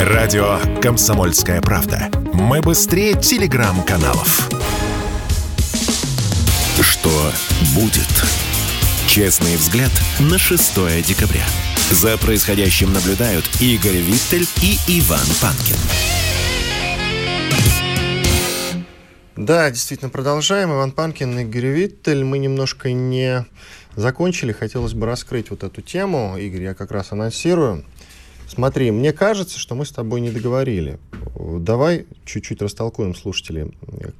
Радио «Комсомольская правда». Мы быстрее телеграм-каналов. Что будет? Честный взгляд на 6 декабря. За происходящим наблюдают Игорь Виттель и Иван Панкин. Да, действительно, продолжаем. Иван Панкин Игорь Виттель. Мы немножко не закончили. Хотелось бы раскрыть вот эту тему. Игорь, я как раз анонсирую. Смотри, мне кажется, что мы с тобой не договорили. Давай чуть-чуть растолкуем слушателей,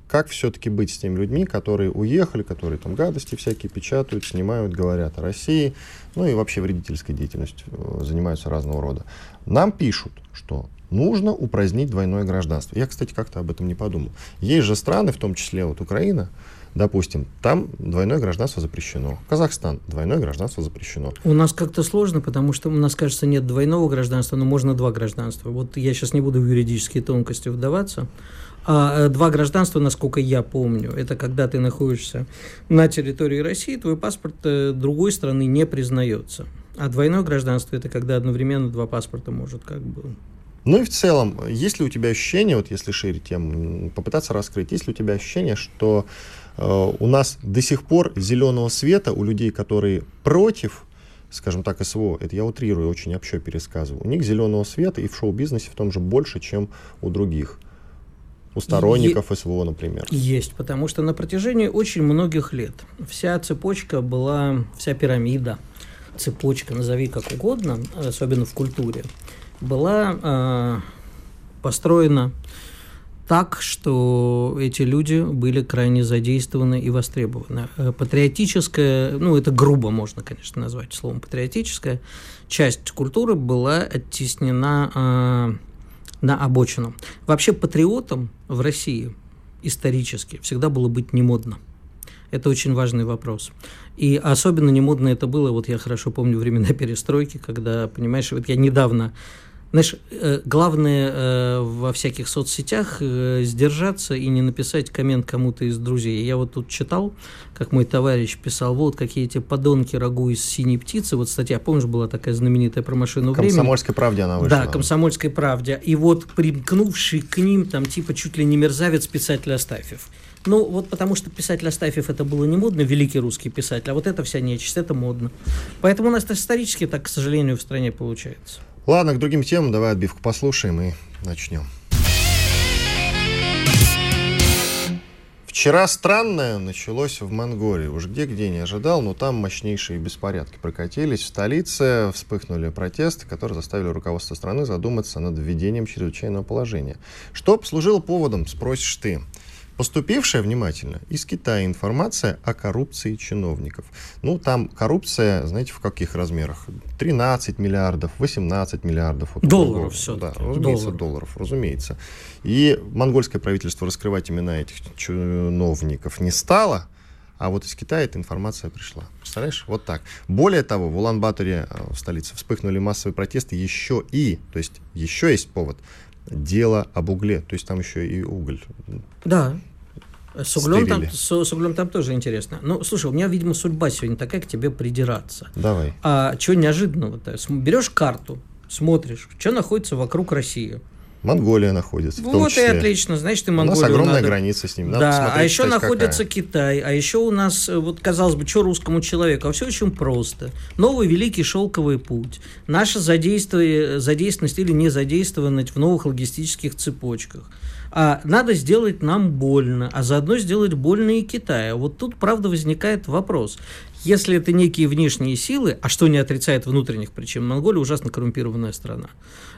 как все-таки быть с теми людьми, которые уехали, которые там гадости всякие печатают, снимают, говорят о России, ну и вообще вредительской деятельностью э, занимаются разного рода. Нам пишут, что нужно упразднить двойное гражданство. Я, кстати, как-то об этом не подумал. Есть же страны, в том числе вот Украина, Допустим, там двойное гражданство запрещено. Казахстан, двойное гражданство запрещено. У нас как-то сложно, потому что у нас, кажется, нет двойного гражданства, но можно два гражданства. Вот я сейчас не буду в юридические тонкости вдаваться. А э, два гражданства, насколько я помню, это когда ты находишься на территории России, твой паспорт э, другой страны не признается. А двойное гражданство это когда одновременно два паспорта может как бы ну и в целом, есть ли у тебя ощущение, вот если шире тем попытаться раскрыть, есть ли у тебя ощущение, что у нас до сих пор зеленого света у людей, которые против, скажем так, СВО, это я утрирую, очень общо пересказываю, у них зеленого света и в шоу-бизнесе в том же больше, чем у других. У сторонников е- СВО, например. Есть, потому что на протяжении очень многих лет вся цепочка была, вся пирамида, цепочка, назови как угодно, особенно в культуре, была э, построена так, что эти люди были крайне задействованы и востребованы. Э, патриотическая, ну это грубо можно, конечно, назвать словом патриотическая, часть культуры была оттеснена э, на обочину. Вообще патриотом в России исторически всегда было быть не модно. Это очень важный вопрос. И особенно не модно это было, вот я хорошо помню времена перестройки, когда, понимаешь, вот я недавно знаешь, э, главное э, во всяких соцсетях э, сдержаться и не написать коммент кому-то из друзей. Я вот тут читал, как мой товарищ писал, вот какие эти подонки рагу из синей птицы. Вот статья, помнишь, была такая знаменитая про машину времени? Комсомольской правде она вышла. Да, комсомольской правде. И вот примкнувший к ним, там, типа, чуть ли не мерзавец писатель Астафьев. Ну, вот потому что писатель Астафьев это было не модно, великий русский писатель, а вот это вся нечисть, это модно. Поэтому у нас исторически так, к сожалению, в стране получается. Ладно, к другим темам давай отбивку послушаем и начнем. Вчера странное началось в Монголии. Уж где-где не ожидал, но там мощнейшие беспорядки прокатились. В столице вспыхнули протесты, которые заставили руководство страны задуматься над введением чрезвычайного положения. Что послужило поводом, спросишь ты. Поступившая внимательно из Китая информация о коррупции чиновников. Ну, там коррупция, знаете, в каких размерах? 13 миллиардов, 18 миллиардов. Вот долларов все. Да, разумеется, долларов. долларов, разумеется. И монгольское правительство раскрывать имена этих чиновников не стало, а вот из Китая эта информация пришла. Представляешь? Вот так. Более того, в Улан-Баторе, э, в столице, вспыхнули массовые протесты еще и, то есть еще есть повод, дело об угле. То есть там еще и уголь. Да. С углем, там, с, с углем там тоже интересно. Ну, слушай, у меня, видимо, судьба сегодня такая к тебе придираться. Давай. А что неожиданного-то? Берешь карту, смотришь, что находится вокруг России. Монголия находится. В вот и отлично, значит, и Монголия. У нас огромная надо... граница с ним. Надо да, а еще находится какая. Китай, а еще у нас, э, вот казалось бы, что русскому человеку, а все очень просто. Новый великий шелковый путь, наша задействованность или не задействованность в новых логистических цепочках. А надо сделать нам больно, а заодно сделать больно и Китаю. Вот тут, правда, возникает вопрос. Если это некие внешние силы, а что не отрицает внутренних причин, Монголия ужасно коррумпированная страна.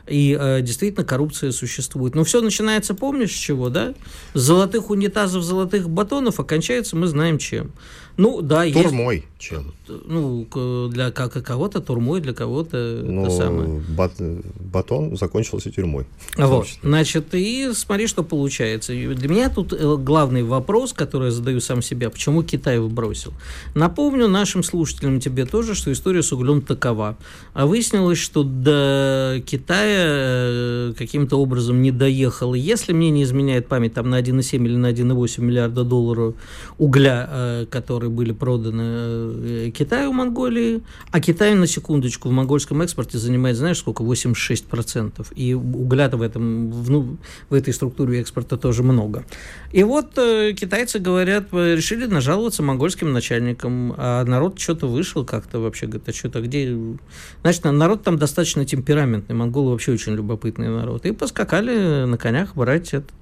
И э, действительно коррупция существует. Но все начинается, помнишь, с чего, да? С золотых унитазов, золотых батонов, окончается мы знаем чем. Ну, да, Турмой есть... чем? Ну, для как кого-то турмой, для кого-то ну, это самое. Бат, батон закончился тюрьмой. Вот, значит, и смотри, что получается. Для меня тут э, главный вопрос, который я задаю сам себе, почему Китай его бросил. Напомню нашим слушателям тебе тоже, что история с углем такова. А выяснилось, что до Китая э, каким-то образом не доехало, если мне не изменяет память, там на 1,7 или на 1,8 миллиарда долларов угля, э, которые были проданы э, Китаю, Монголии, а Китай, на секундочку, в монгольском экспорте занимает, знаешь, сколько? 86%. И угля в, этом, в, ну, в этой структуре экспорта тоже много. И вот китайцы говорят, решили нажаловаться монгольским начальникам, а народ что-то вышел как-то вообще, говорит, а что-то где... Значит, народ там достаточно темпераментный, монголы вообще очень любопытный народ. И поскакали на конях брать этот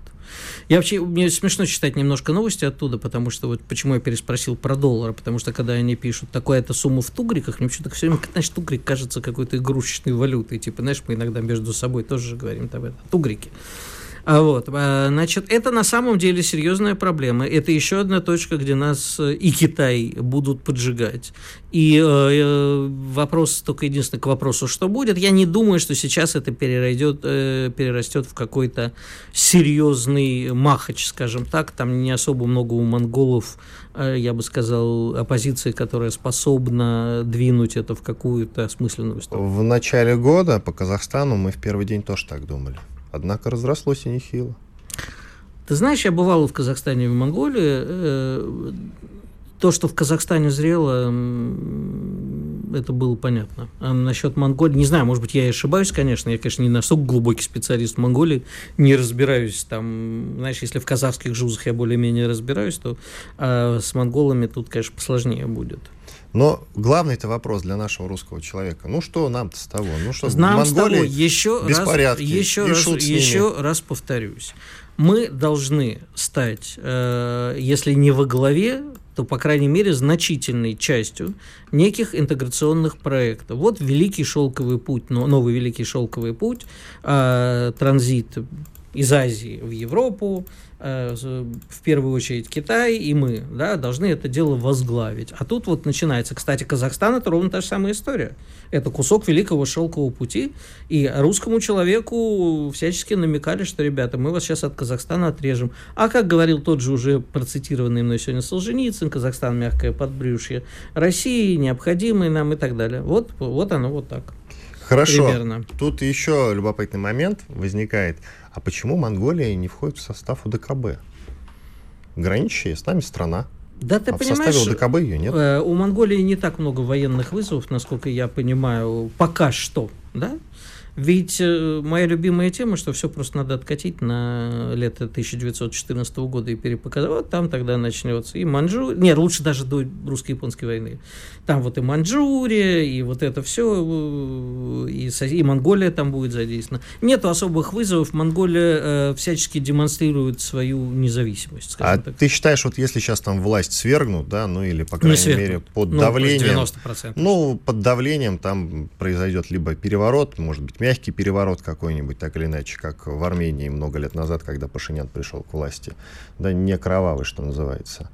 я вообще, мне смешно читать немножко новости оттуда, потому что вот почему я переспросил про доллары, потому что когда они пишут такая-то сумма в тугриках, мне почему-то все время, знаешь, тугрик кажется какой-то игрушечной валютой, типа, знаешь, мы иногда между собой тоже говорим там это, тугрики. А вот, а, значит, это на самом деле серьезная проблема. Это еще одна точка, где нас э, и Китай будут поджигать. И э, э, вопрос только единственный к вопросу, что будет. Я не думаю, что сейчас это перерастет, перерастет в какой-то серьезный махач, скажем так. Там не особо много у монголов, я бы сказал, оппозиции, которая способна двинуть это в какую-то осмысленную сторону. В начале года по Казахстану мы в первый день тоже так думали. Однако разрослось и нехило. Ты знаешь, я бывал в Казахстане и в Монголии. Э, то, что в Казахстане зрело, это было понятно. А насчет Монголии, не знаю, может быть, я и ошибаюсь, конечно. Я, конечно, не настолько глубокий специалист в Монголии, не разбираюсь там. Знаешь, если в казахских жузах я более-менее разбираюсь, то а с монголами тут, конечно, посложнее будет. Но главный это вопрос для нашего русского человека. Ну что нам-то с того? Ну что, нам с того, еще раз, еще, раз, еще раз повторюсь. Мы должны стать, э, если не во главе, то, по крайней мере, значительной частью неких интеграционных проектов. Вот Великий Шелковый путь, новый Великий Шелковый путь, э, транзит из Азии в Европу, в первую очередь Китай и мы, да, должны это дело возглавить. А тут вот начинается, кстати, Казахстан это ровно та же самая история. Это кусок великого шелкового пути, и русскому человеку всячески намекали, что, ребята, мы вас сейчас от Казахстана отрежем. А как говорил тот же уже процитированный мной сегодня Солженицын, Казахстан мягкое подбрюшье России, необходимый нам и так далее. Вот, вот оно вот так. Хорошо. Примерно. Тут еще любопытный момент возникает. А почему Монголия не входит в состав УДКБ? Граничащая с нами страна. Да, ты а понимаешь, в составе УДКБ ее нет. Э, у Монголии не так много военных вызовов, насколько я понимаю, пока что, да? Ведь э, моя любимая тема, что все просто надо откатить на лето 1914 года и перепоказать. Вот там тогда начнется и Манчжурия. Нет, лучше даже до русско-японской войны. Там вот и Манчжурия, и вот это все, э, и, и Монголия там будет задействована. Нет особых вызовов. Монголия э, всячески демонстрирует свою независимость. А так. ты считаешь, вот если сейчас там власть свергнут, да, ну или, по крайней ну, мере, под ну, давлением... 90%. Ну, под давлением там произойдет либо переворот, может быть, мягкий переворот какой-нибудь, так или иначе, как в Армении много лет назад, когда Пашинян пришел к власти. Да, не кровавый, что называется.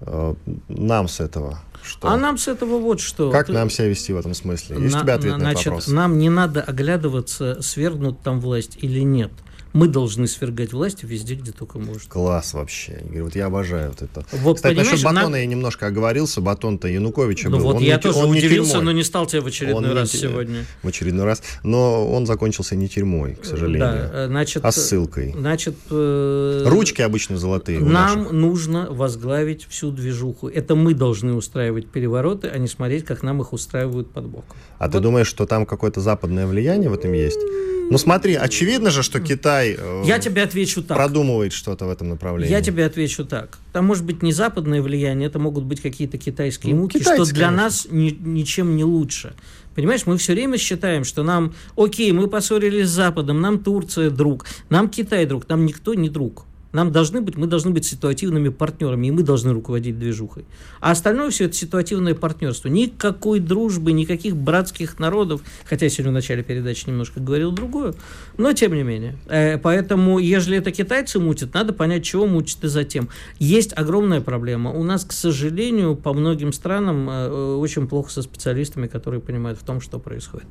Э, нам с этого что? А нам с этого вот что. Как Ты... нам себя вести в этом смысле? Есть на, у тебя ответ на, на этот вопрос? Нам не надо оглядываться, свергнут там власть или нет мы должны свергать власть везде, где только можно. Класс вообще. Говорю, вот я обожаю вот это. Вот, Кстати, насчет Батона нам... я немножко оговорился. Батон-то Януковича ну, был. Вот он я не, тоже он удивился, но не стал тебя в очередной он раз не, сегодня. В очередной раз. Но он закончился не тюрьмой, к сожалению. Да, э, значит, а ссылкой. Значит, э, Ручки обычно золотые. Нам нужно возглавить всю движуху. Это мы должны устраивать перевороты, а не смотреть, как нам их устраивают под боком. А вот. ты думаешь, что там какое-то западное влияние в этом есть? Ну смотри, очевидно же, что Китай э, Я тебе отвечу так. продумывает что-то в этом направлении. Я тебе отвечу так. Там может быть не западное влияние, это могут быть какие-то китайские ну, муки, что для конечно. нас ни, ничем не лучше. Понимаешь, мы все время считаем, что нам, окей, мы поссорились с Западом, нам Турция друг, нам Китай друг, нам никто не друг. Нам должны быть, мы должны быть ситуативными партнерами, и мы должны руководить движухой. А остальное все это ситуативное партнерство. Никакой дружбы, никаких братских народов, хотя я сегодня в начале передачи немножко говорил другое, но тем не менее. Э, поэтому, если это китайцы мутят, надо понять, чего мутят и затем. Есть огромная проблема. У нас, к сожалению, по многим странам э, очень плохо со специалистами, которые понимают в том, что происходит.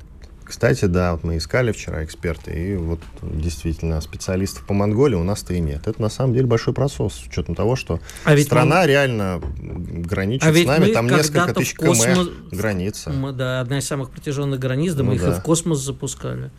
Кстати, да, вот мы искали вчера эксперты, и вот действительно специалистов по Монголии у нас-то и нет. Это на самом деле большой просос, с учетом того, что а страна мы... реально граничит а с нами, там несколько тысяч космос... км граница. Мы, да, одна из самых протяженных границ, да ну, мы да. их и в космос запускали.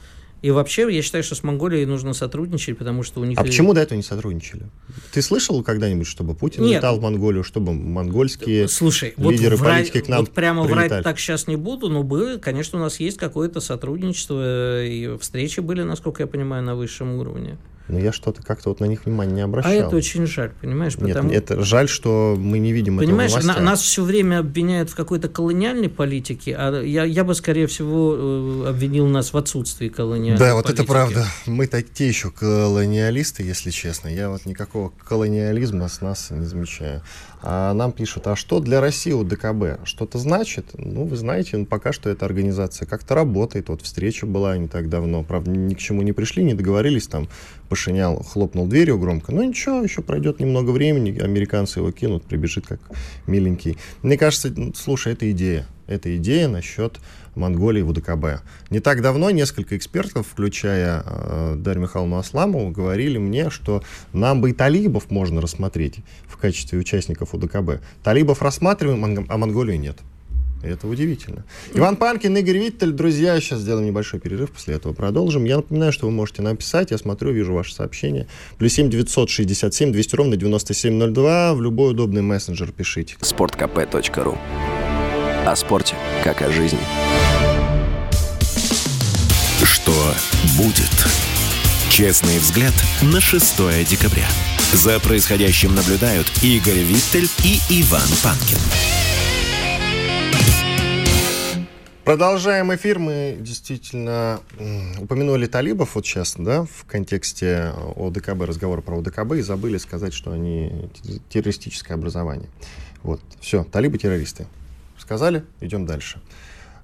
И вообще, я считаю, что с Монголией нужно сотрудничать, потому что у них... А почему до этого не сотрудничали? Ты слышал когда-нибудь, чтобы Путин Нет. летал в Монголию, чтобы монгольские Слушай, лидеры вот врать, политики к нам Вот прямо прилетали? врать так сейчас не буду, но было, конечно, у нас есть какое-то сотрудничество, и встречи были, насколько я понимаю, на высшем уровне. Но я что-то как-то вот на них внимания не обращал. А это очень жаль, понимаешь? Потому... Нет, это жаль, что мы не видим понимаешь, этого Понимаешь, нас все время обвиняют в какой-то колониальной политике, а я, я бы, скорее всего, э, обвинил нас в отсутствии колониальной да, политики. Да, вот это правда. Мы такие еще колониалисты, если честно. Я вот никакого колониализма с нас не замечаю. А нам пишут, а что для России у ДКБ? Что-то значит? Ну, вы знаете, ну, пока что эта организация как-то работает. Вот встреча была не так давно. Правда, ни к чему не пришли, не договорились. Там Пашинял хлопнул дверью громко. Ну, ничего, еще пройдет немного времени. Американцы его кинут, прибежит как миленький. Мне кажется, слушай, это идея. Это идея насчет Монголии в УДКБ. Не так давно несколько экспертов, включая э, Дарью Михайловну Асламову, говорили мне, что нам бы и талибов можно рассмотреть в качестве участников УДКБ. Талибов рассматриваем, а Монголию нет. Это удивительно. Иван Панкин, Игорь Виттель. Друзья, сейчас сделаем небольшой перерыв, после этого продолжим. Я напоминаю, что вы можете написать. Я смотрю, вижу ваши сообщения. Плюс 7 967 200 ровно 9702. В любой удобный мессенджер пишите. sportkp.ru О спорте, как о жизни. Что будет? Честный взгляд на 6 декабря. За происходящим наблюдают Игорь Виттель и Иван Панкин. Продолжаем эфир. Мы действительно упомянули талибов вот сейчас, да, в контексте ОДКБ, разговора про ОДКБ, и забыли сказать, что они террористическое образование. Вот, все, талибы террористы. Сказали, идем дальше.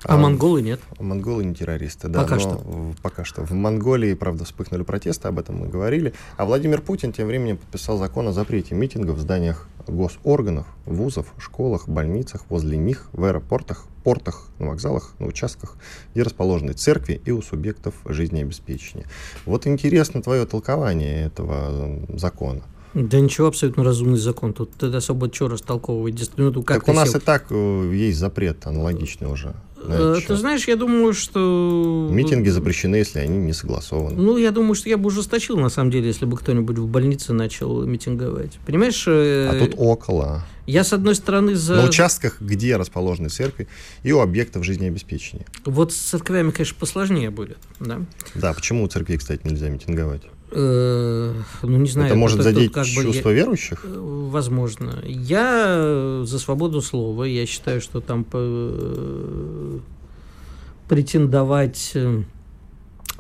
А, а монголы нет? Монголы не террористы, да. Пока что. Пока что. В Монголии, правда, вспыхнули протесты, об этом мы говорили. А Владимир Путин тем временем подписал закон о запрете митингов в зданиях госорганов, вузов, школах, больницах, возле них, в аэропортах, портах, на вокзалах, на участках, где расположены церкви и у субъектов жизнеобеспечения. Вот интересно твое толкование этого закона. Да ничего, абсолютно разумный закон. Тут особо что растолковывать. Ну, как так у нас сел... и так э, есть запрет аналогичный уже. Э, ты знаешь, я думаю, что... Митинги запрещены, если они не согласованы. Ну, я думаю, что я бы ужесточил, на самом деле, если бы кто-нибудь в больнице начал митинговать. Понимаешь? Э, а тут около. Я, с одной стороны, за... На участках, где расположены церкви и у объектов жизнеобеспечения. Вот с церквями, конечно, посложнее будет, да? Да, почему у церкви, кстати, нельзя митинговать? Э, ну, не знаю. Это может это, задеть как чувство бы, верующих? Э, возможно. Я за свободу слова. Я считаю, что там э, претендовать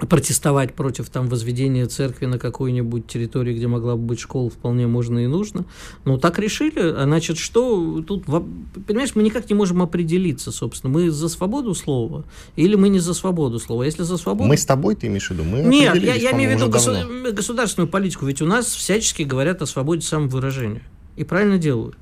протестовать против там возведения церкви на какой-нибудь территории, где могла бы быть школа, вполне можно и нужно. Но так решили, а значит, что тут, понимаешь, мы никак не можем определиться, собственно, мы за свободу слова или мы не за свободу слова. Если за свободу... Мы с тобой, ты имеешь в виду? Мы Нет, я, я имею в виду госу... государственную политику, ведь у нас всячески говорят о свободе самовыражения. И правильно делают.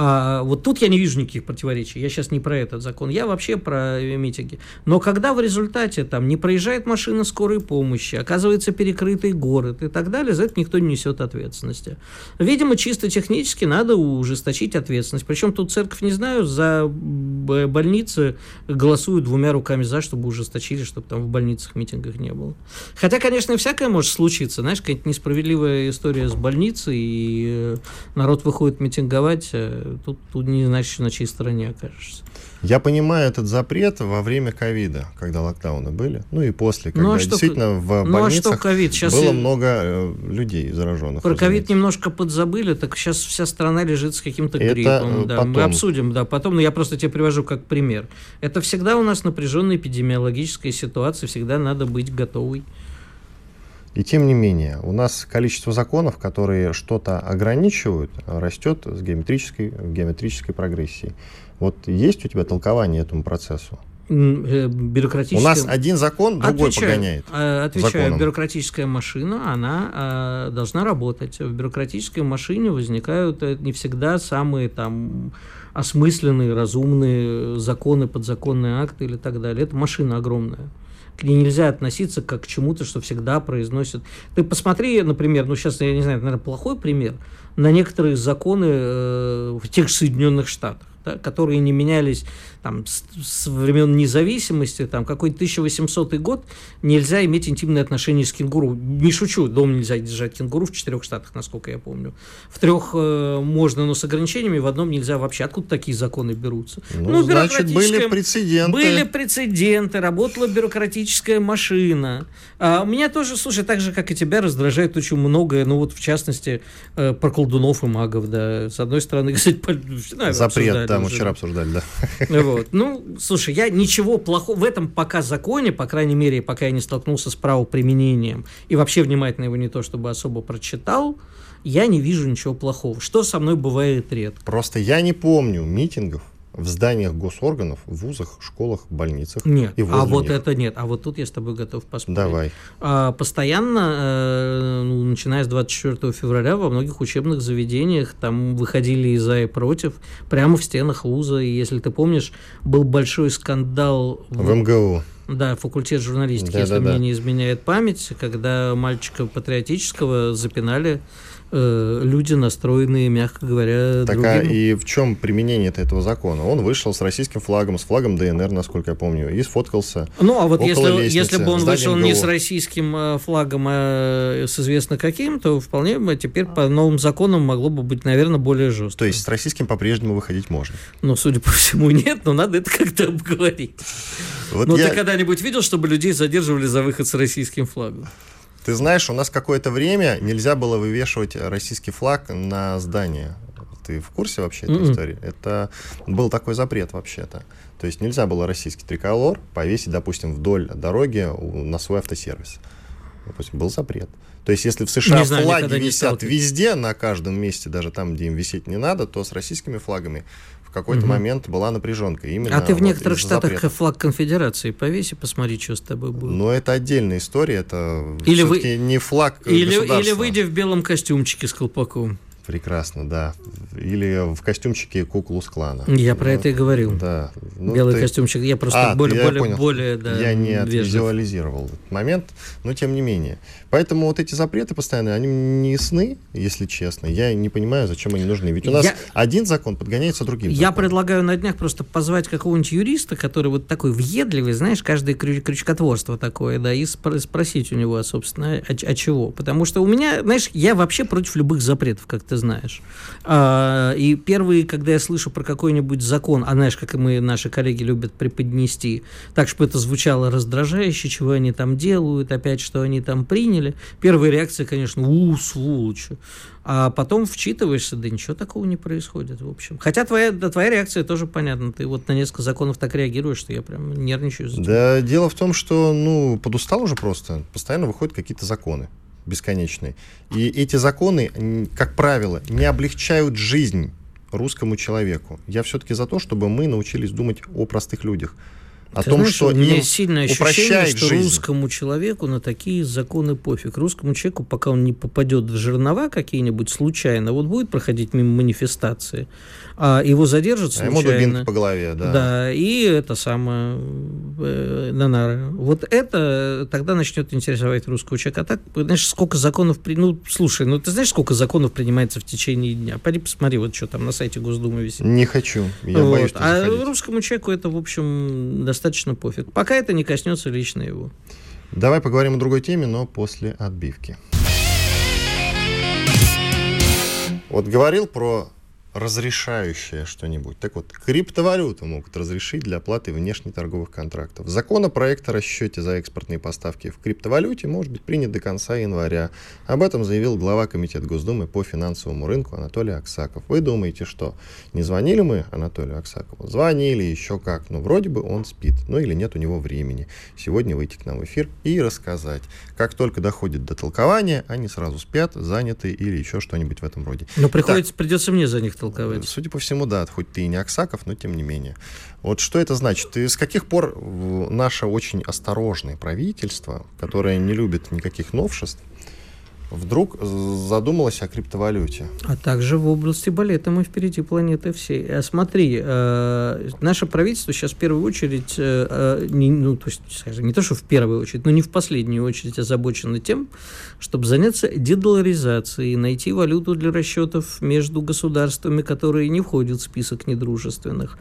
А вот тут я не вижу никаких противоречий. Я сейчас не про этот закон, я вообще про митинги. Но когда в результате там не проезжает машина скорой помощи, оказывается перекрытый город и так далее, за это никто не несет ответственности. Видимо, чисто технически надо ужесточить ответственность. Причем тут церковь, не знаю, за больницы голосуют двумя руками за, чтобы ужесточили, чтобы там в больницах митингах не было. Хотя, конечно, всякое может случиться. Знаешь, какая-нибудь несправедливая история с больницей, и э, народ выходит митинговать, э, тут, тут не значит, на чьей стороне окажешься. Я понимаю этот запрет во время ковида, когда локдауны были, ну и после, когда ну, а действительно что, в ну, а что COVID? Сейчас было и... много э, людей зараженных. Про ковид немножко подзабыли, так сейчас вся страна лежит с каким-то гриппом. Да. Потом. Мы обсудим, да, потом, но я просто тебе привожу как пример. Это всегда у нас напряженная эпидемиологическая ситуация, всегда надо быть готовой. И тем не менее, у нас количество законов, которые что-то ограничивают, растет с геометрической, геометрической прогрессией. Вот есть у тебя толкование этому процессу? Э, бюрократическая... У нас один закон, другой отвечаю, погоняет. Э, отвечаю, законом. бюрократическая машина, она э, должна работать. В бюрократической машине возникают не всегда самые там осмысленные, разумные законы, подзаконные акты или так далее. Это машина огромная к ней нельзя относиться как к чему-то, что всегда произносят. Ты посмотри, например, ну сейчас, я не знаю, наверное, плохой пример, на некоторые законы э, в тех же Соединенных Штатах. Да, которые не менялись там, с, с времен независимости, там, какой-то 1800 год, нельзя иметь интимные отношения с кенгуру. Не шучу, дома нельзя держать кенгуру в четырех штатах, насколько я помню. В трех э, можно, но с ограничениями, в одном нельзя вообще. Откуда такие законы берутся? Ну, ну значит, были прецеденты. Были прецеденты, работала бюрократическая машина. А, меня тоже, слушай, так же, как и тебя, раздражает очень многое, ну вот, в частности, э, про колдунов и магов, да. С одной стороны, кстати, ну, Запрет, да, мы вчера обсуждали, да. Вот. Ну, слушай, я ничего плохого в этом пока законе, по крайней мере, пока я не столкнулся с правоприменением, и вообще внимательно его не то чтобы особо прочитал, я не вижу ничего плохого. Что со мной бывает редко. Просто я не помню митингов, в зданиях госорганов, в вузах, школах, больницах. Нет, и а вот них. это нет. А вот тут я с тобой готов поспорить. Давай. А, постоянно, э, начиная с 24 февраля, во многих учебных заведениях там выходили и за, и против, прямо в стенах вуза. И если ты помнишь, был большой скандал... В, в МГУ. Да, факультет журналистики, да, если да, мне да. не изменяет память, когда мальчика патриотического запинали Э, люди настроенные, мягко говоря, так, а другим. А и в чем применение этого закона? Он вышел с российским флагом, с флагом ДНР, насколько я помню, и сфоткался. Ну, а вот если, если бы он вышел МГУ. не с российским э, флагом, а с известно каким, то вполне бы теперь по новым законам могло бы быть, наверное, более жестко. То есть с российским по-прежнему выходить можно? Ну, судя по всему, нет, но надо это как-то обговорить. Вот ну, я... ты когда-нибудь видел, чтобы людей задерживали за выход с российским флагом? Ты знаешь, у нас какое-то время нельзя было вывешивать российский флаг на здание. Ты в курсе вообще этой mm-hmm. истории? Это был такой запрет вообще-то. То есть нельзя было российский триколор повесить, допустим, вдоль дороги на свой автосервис. Допустим, был запрет. То есть, если в США знаю, флаги висят везде, на каждом месте, даже там, где им висеть не надо, то с российскими флагами в какой-то угу. момент была напряженка. Именно а ты в некоторых штатах запретов. флаг конфедерации повеси, посмотри, что с тобой будет. Ну, это отдельная история, это или вы... не флаг или, или выйди в белом костюмчике с колпаком. Прекрасно, да. Или в костюмчике куклу с клана. Я ну, про это и говорил. Да. Ну, Белый ты... костюмчик. Я просто а, более, я более, понял. более да, Я не визуализировал этот момент, но тем не менее. Поэтому вот эти запреты постоянные, они не ясны, если честно. Я не понимаю, зачем они нужны. Ведь у нас я... один закон подгоняется другим. Я законом. предлагаю на днях просто позвать какого-нибудь юриста, который вот такой въедливый, знаешь, каждое крю- крючкотворство такое, да, и спро- спросить у него, собственно, а, а чего. Потому что у меня, знаешь, я вообще против любых запретов, как ты знаешь. А, и первые, когда я слышу про какой-нибудь закон, а знаешь, как и мы, наши коллеги любят преподнести, так, чтобы это звучало раздражающе, чего они там делают, опять, что они там приняли. Первая реакция, конечно, у, сволочи. А потом вчитываешься, да ничего такого не происходит, в общем. Хотя твоя, да, твоя реакция тоже понятна. Ты вот на несколько законов так реагируешь, что я прям нервничаю. За да, дело в том, что, ну, подустал уже просто. Постоянно выходят какие-то законы бесконечные. И эти законы, как правило, не облегчают жизнь русскому человеку. Я все-таки за то, чтобы мы научились думать о простых людях о Ты том, знаешь, что у меня сильное ощущение, что жизнь. русскому человеку на такие законы пофиг. Русскому человеку, пока он не попадет в жернова какие-нибудь случайно, вот будет проходить мимо манифестации, а его задержат случайно. А ему по голове, да. Да, и это самое, э, на нары. Вот это тогда начнет интересовать русского человека. А так, знаешь, сколько законов... При... Ну, слушай, ну ты знаешь, сколько законов принимается в течение дня? Пойди посмотри, вот что там на сайте Госдумы висит. Не хочу, я вот. боюсь А заходить. русскому человеку это, в общем, достаточно пофиг. Пока это не коснется лично его. Давай поговорим о другой теме, но после отбивки. Вот говорил про разрешающее что-нибудь. Так вот, криптовалюту могут разрешить для оплаты внешнеторговых контрактов. Законопроект о расчете за экспортные поставки в криптовалюте может быть принят до конца января. Об этом заявил глава Комитета Госдумы по финансовому рынку Анатолий Аксаков. Вы думаете, что не звонили мы Анатолию Аксакову? Звонили еще как. Ну, вроде бы он спит. Ну, или нет у него времени сегодня выйти к нам в эфир и рассказать. Как только доходит до толкования, они сразу спят, заняты или еще что-нибудь в этом роде. Но приходится, так, придется мне за них толковать. Судя по всему, да, хоть ты и не Аксаков, но тем не менее. Вот что это значит? И с каких пор наше очень осторожное правительство, которое не любит никаких новшеств, вдруг задумалась о криптовалюте. А также в области балета мы впереди планеты всей. А смотри, э, наше правительство сейчас в первую очередь, э, э, не, ну, то есть, скажем, не то, что в первую очередь, но не в последнюю очередь озабочено тем, чтобы заняться дедоларизацией, найти валюту для расчетов между государствами, которые не входят в список недружественных.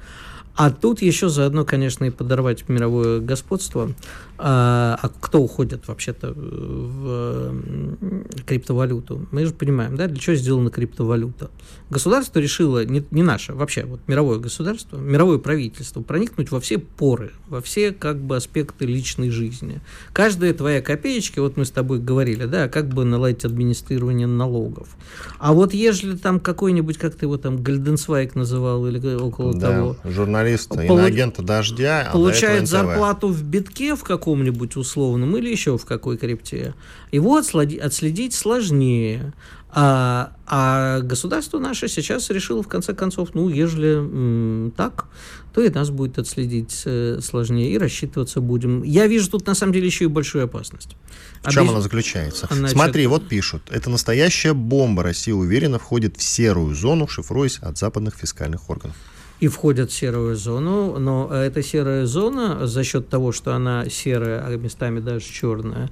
А тут еще заодно, конечно, и подорвать мировое господство. А, а кто уходит вообще-то в криптовалюту? Мы же понимаем, да, для чего сделана криптовалюта. Государство решило, не, не наше, вообще вот мировое государство, мировое правительство, проникнуть во все поры, во все как бы аспекты личной жизни. Каждая твоя копеечка, вот мы с тобой говорили, да, как бы наладить администрирование налогов. А вот ежели там какой-нибудь, как ты его там, Гальденсвайк называл или около да, того. журналист, Полу... иноагента Дождя. А получает зарплату в битке в каком каком-нибудь условном или еще в какой крипте, его отследить сложнее. А, а государство наше сейчас решило, в конце концов, ну, ежели так, то и нас будет отследить э, сложнее, и рассчитываться будем. Я вижу тут, на самом деле, еще и большую опасность. В чем Объяс... она заключается? Значит... Смотри, вот пишут. Это настоящая бомба. Россия уверенно входит в серую зону, шифруясь от западных фискальных органов и входят в серую зону, но эта серая зона за счет того, что она серая, а местами даже черная,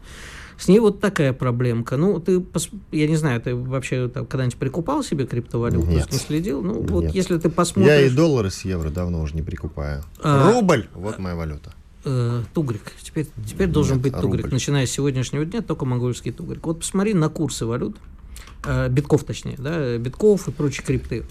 с ней вот такая проблемка. Ну, ты, я не знаю, ты вообще когда-нибудь прикупал себе криптовалюту? Нет. Не следил? Ну, Нет. вот если ты посмотришь... Я и доллары с евро давно уже не прикупаю. А... Рубль, вот моя валюта. Э, тугрик. Теперь, теперь должен Нет, быть тугрик. Рубль. Начиная с сегодняшнего дня только монгольский тугрик. Вот посмотри на курсы валют, э, битков точнее, да, битков и прочие крипты.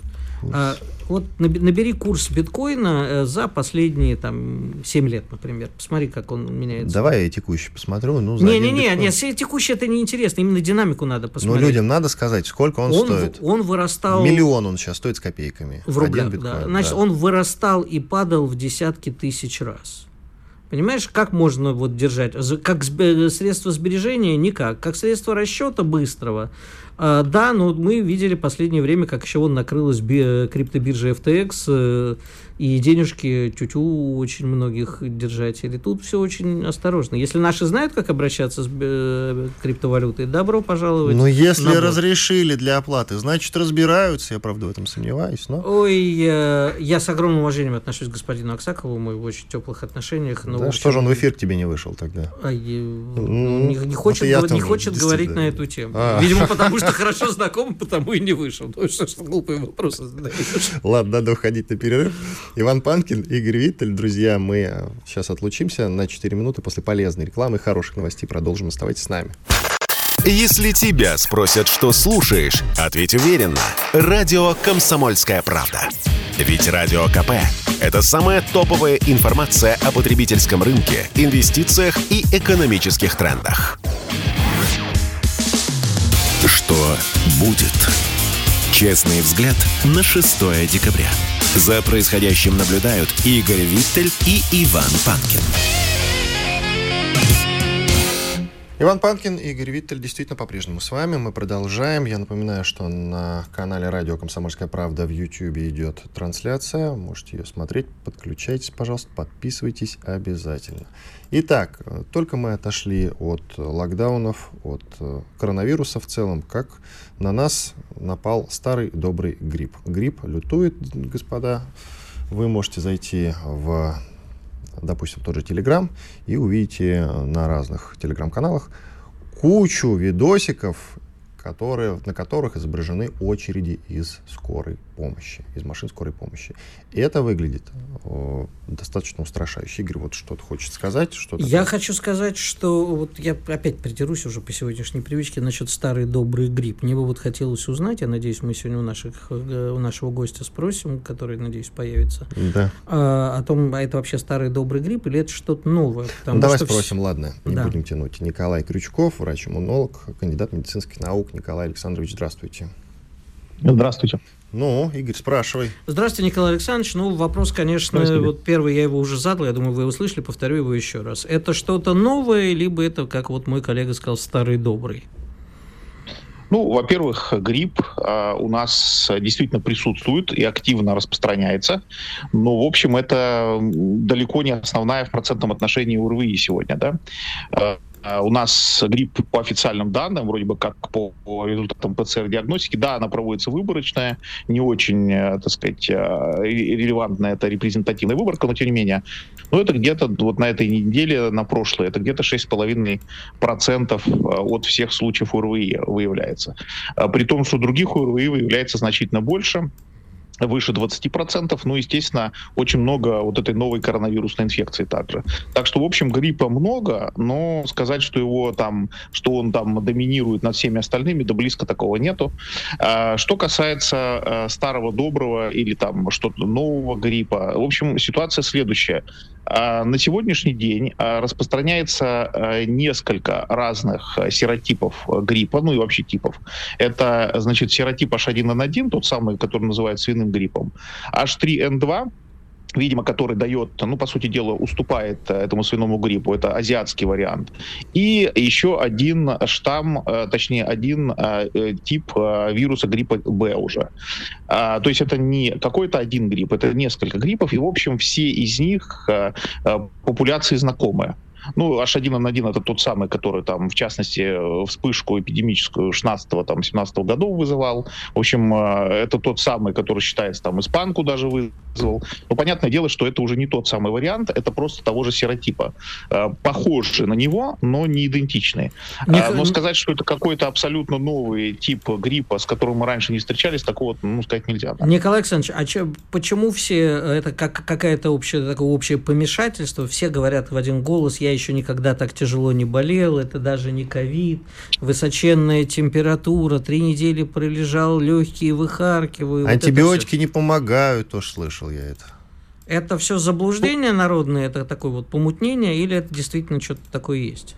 А, вот набери курс биткоина э, за последние там 7 лет, например. Посмотри, как он меняется. Давай я текущий посмотрю. Ну, Не-не-не, не, не, текущий это не интересно. Именно динамику надо посмотреть. Ну, людям надо сказать, сколько он, он стоит. Он вырастал... Миллион он сейчас стоит с копейками. В рублях, биткоин, да. Значит, да. он вырастал и падал в десятки тысяч раз. Понимаешь, как можно вот держать? Как средство сбережения? Никак. Как средство расчета быстрого? А, да, но мы видели в последнее время, как еще он накрылась криптобиржа FTX, и денежки тютю очень многих держателей. Тут все очень осторожно. Если наши знают, как обращаться с э, криптовалютой, добро пожаловать. Ну, если разрешили для оплаты, значит, разбираются. Я, правда, в этом сомневаюсь. Но... Ой, я, я с огромным уважением отношусь к господину Аксакову, мы в очень теплых отношениях. Но, да, общем, что же он в эфир к тебе не вышел тогда? А, я, ну, не, не хочет, не хочет говорить на эту тему. А. Видимо, потому что хорошо знаком, потому и не вышел. Ну, что ж глупые вопросы задаешь. Ладно, надо уходить на перерыв. Иван Панкин, Игорь Виттель. Друзья, мы сейчас отлучимся на 4 минуты после полезной рекламы и хороших новостей. Продолжим. Оставайтесь с нами. Если тебя спросят, что слушаешь, ответь уверенно. Радио «Комсомольская правда». Ведь Радио КП – это самая топовая информация о потребительском рынке, инвестициях и экономических трендах. Что будет? Честный взгляд на 6 декабря. За происходящим наблюдают Игорь Виттель и Иван Панкин. Иван Панкин, Игорь Виттель действительно по-прежнему с вами. Мы продолжаем. Я напоминаю, что на канале Радио «Комсомольская правда» в YouTube идет трансляция. Можете ее смотреть. Подключайтесь, пожалуйста, подписывайтесь обязательно. Итак, только мы отошли от локдаунов, от э, коронавируса в целом, как на нас напал старый добрый грипп. Грипп лютует, господа. Вы можете зайти в допустим, тот же Telegram, и увидите на разных телеграм-каналах кучу видосиков которые, на которых изображены очереди из скорой помощи, из машин скорой помощи. И это выглядит э, достаточно устрашающе. Игорь, вот что-то хочет сказать? Что я хочу сказать, что вот я опять придерусь уже по сегодняшней привычке насчет старый добрый грипп. Мне бы вот хотелось узнать, я надеюсь, мы сегодня у, наших, э, у нашего гостя спросим, который, надеюсь, появится, да. а, о том, а это вообще старый добрый грипп или это что-то новое? Ну, давай спросим, в... ладно, не да. будем тянуть. Николай Крючков, врач-иммунолог, кандидат медицинских наук, Николай Александрович, здравствуйте. Здравствуйте. Ну, Игорь, спрашивай. Здравствуйте, Николай Александрович. Ну, вопрос, конечно, вот первый я его уже задал, я думаю, вы его слышали, повторю его еще раз. Это что-то новое, либо это, как вот мой коллега сказал, старый добрый? Ну, во-первых, грипп э, у нас действительно присутствует и активно распространяется. Но, в общем, это далеко не основная в процентном отношении УРВИ сегодня. Да? А, у нас грипп по официальным данным, вроде бы как по результатам ПЦР-диагностики, да, она проводится выборочная, не очень, э, так сказать, э, релевантная, это репрезентативная выборка, но тем не менее. Но это где-то вот на этой неделе, на прошлой, это где-то 6,5% э, от всех случаев ОРВИ выявляется. При том, что других ОРВИ выявляется значительно больше выше 20%, ну, естественно, очень много вот этой новой коронавирусной инфекции также. Так что, в общем, гриппа много, но сказать, что его там, что он там доминирует над всеми остальными, да близко такого нету. А, что касается а, старого доброго или там что-то нового гриппа, в общем, ситуация следующая. А, на сегодняшний день а, распространяется а, несколько разных серотипов гриппа, ну и вообще типов. Это, значит, серотип H1N1, тот самый, который называют свиным гриппом, H3N2, видимо, который дает, ну, по сути дела, уступает э, этому свиному гриппу. Это азиатский вариант. И еще один штамм, э, точнее, один э, тип вируса гриппа Б уже. А, то есть это не какой-то один грипп, это несколько гриппов, и, в общем, все из них популяции знакомые. Ну, H1N1 это тот самый, который там, в частности, вспышку эпидемическую 16-17 годов вызывал. В общем, это тот самый, который считается там испанку даже вызвал Но понятное дело, что это уже не тот самый вариант, это просто того же серотипа. Похожий на него, но не идентичный. Не... Но сказать, что это какой-то абсолютно новый тип гриппа, с которым мы раньше не встречались, такого, ну, сказать нельзя. Да. Николай Александрович, а че, почему все, это как, какая-то общая, такое общее помешательство, все говорят в один голос, я еще никогда так тяжело не болел, это даже не ковид, высоченная температура, три недели пролежал, легкие выхаркиваю. Антибиотики вот не помогают, тоже слышал я это. Это все заблуждение народное, это такое вот помутнение, или это действительно что-то такое есть?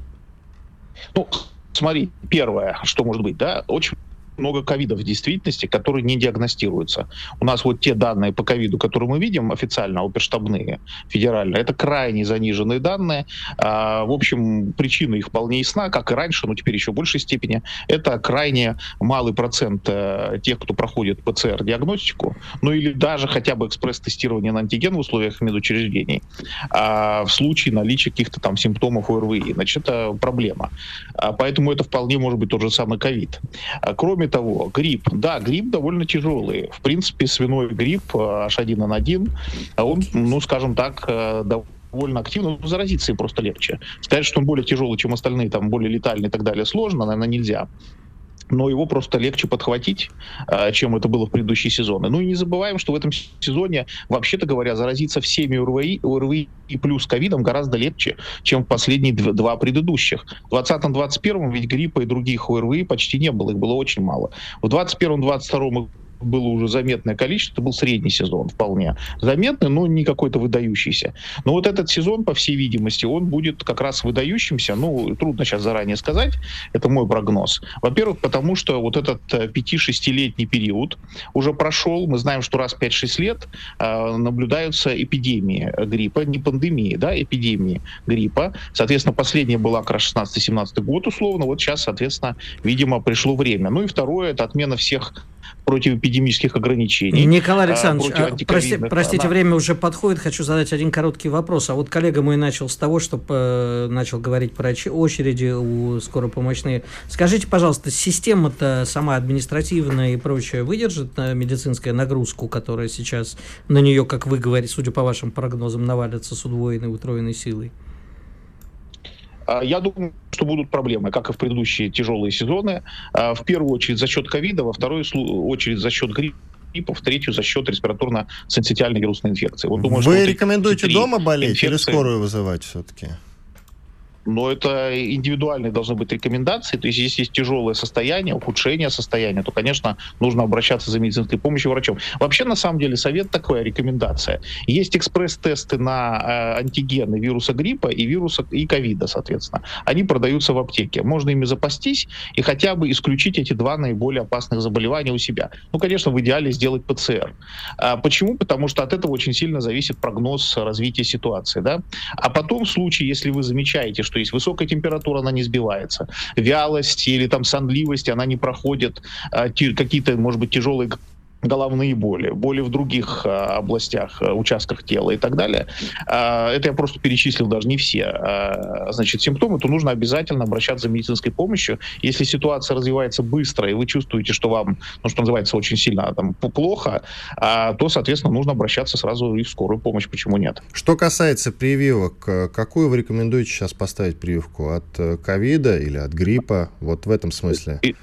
Ну, смотри, первое, что может быть, да, очень много ковидов в действительности, которые не диагностируются. У нас вот те данные по ковиду, которые мы видим официально, оперштабные, федеральные, это крайне заниженные данные. А, в общем, причина их вполне ясна, как и раньше, но теперь еще в большей степени. Это крайне малый процент э, тех, кто проходит ПЦР-диагностику, ну или даже хотя бы экспресс-тестирование на антиген в условиях медучреждений, а, в случае наличия каких-то там симптомов ОРВИ. Значит, это проблема. А, поэтому это вполне может быть тот же самый ковид. А, кроме Кроме того, грипп. Да, грипп довольно тяжелый. В принципе, свиной грипп H1N1, э, он, ну, скажем так, э, довольно активно, но заразиться им просто легче. Сказать, что он более тяжелый, чем остальные, там, более летальный и так далее, сложно, наверное, нельзя но его просто легче подхватить, а, чем это было в предыдущие сезоны. Ну и не забываем, что в этом сезоне, вообще-то говоря, заразиться всеми ОРВИ, ОРВИ и плюс ковидом гораздо легче, чем в последние два предыдущих. В 2020-2021 ведь гриппа и других ОРВИ почти не было, их было очень мало. В 2021-2022 было уже заметное количество, это был средний сезон вполне заметный, но не какой-то выдающийся. Но вот этот сезон, по всей видимости, он будет как раз выдающимся, ну, трудно сейчас заранее сказать, это мой прогноз. Во-первых, потому что вот этот 5-6-летний э, период уже прошел, мы знаем, что раз 5-6 лет э, наблюдаются эпидемии гриппа, не пандемии, да, эпидемии гриппа. Соответственно, последняя была как раз 16-17 год условно, вот сейчас, соответственно, видимо, пришло время. Ну и второе, это отмена всех противоэпидемических ограничений. Николай а, Александрович, а, прости, простите, да. время уже подходит. Хочу задать один короткий вопрос. А вот коллега мой начал с того, что э, начал говорить про очереди у скоропомощные. Скажите, пожалуйста, система-то сама административная и прочее выдержит на медицинскую нагрузку, которая сейчас на нее, как вы говорите, судя по вашим прогнозам, навалится с удвоенной, утроенной силой? А, я думаю, что будут проблемы, как и в предыдущие тяжелые сезоны. А, в первую очередь за счет ковида, во вторую очередь за счет гриппа, в третью за счет респираторно-синцитиальной вирусной инфекции. Вот думаю, Вы рекомендуете дома болеть инфекции... или скорую вызывать все-таки? Но это индивидуальные должны быть рекомендации. То есть, если есть тяжелое состояние, ухудшение состояния, то, конечно, нужно обращаться за медицинской помощью врачом. Вообще, на самом деле, совет такой, рекомендация. Есть экспресс-тесты на э, антигены вируса гриппа и вируса и ковида, соответственно. Они продаются в аптеке. Можно ими запастись и хотя бы исключить эти два наиболее опасных заболевания у себя. Ну, конечно, в идеале сделать ПЦР. А почему? Потому что от этого очень сильно зависит прогноз развития ситуации. Да? А потом, в случае, если вы замечаете, что что есть высокая температура, она не сбивается. Вялость или там сонливость, она не проходит. А, какие-то, может быть, тяжелые головные боли, боли в других а, областях, а, участках тела и так далее. А, это я просто перечислил даже не все. А, значит, симптомы, то нужно обязательно обращаться за медицинской помощью. Если ситуация развивается быстро, и вы чувствуете, что вам, ну, что называется, очень сильно там, плохо, то, соответственно, нужно обращаться сразу и в скорую помощь. Почему нет? Что касается прививок, какую вы рекомендуете сейчас поставить прививку? От э, ковида или от гриппа? Вот в этом смысле. И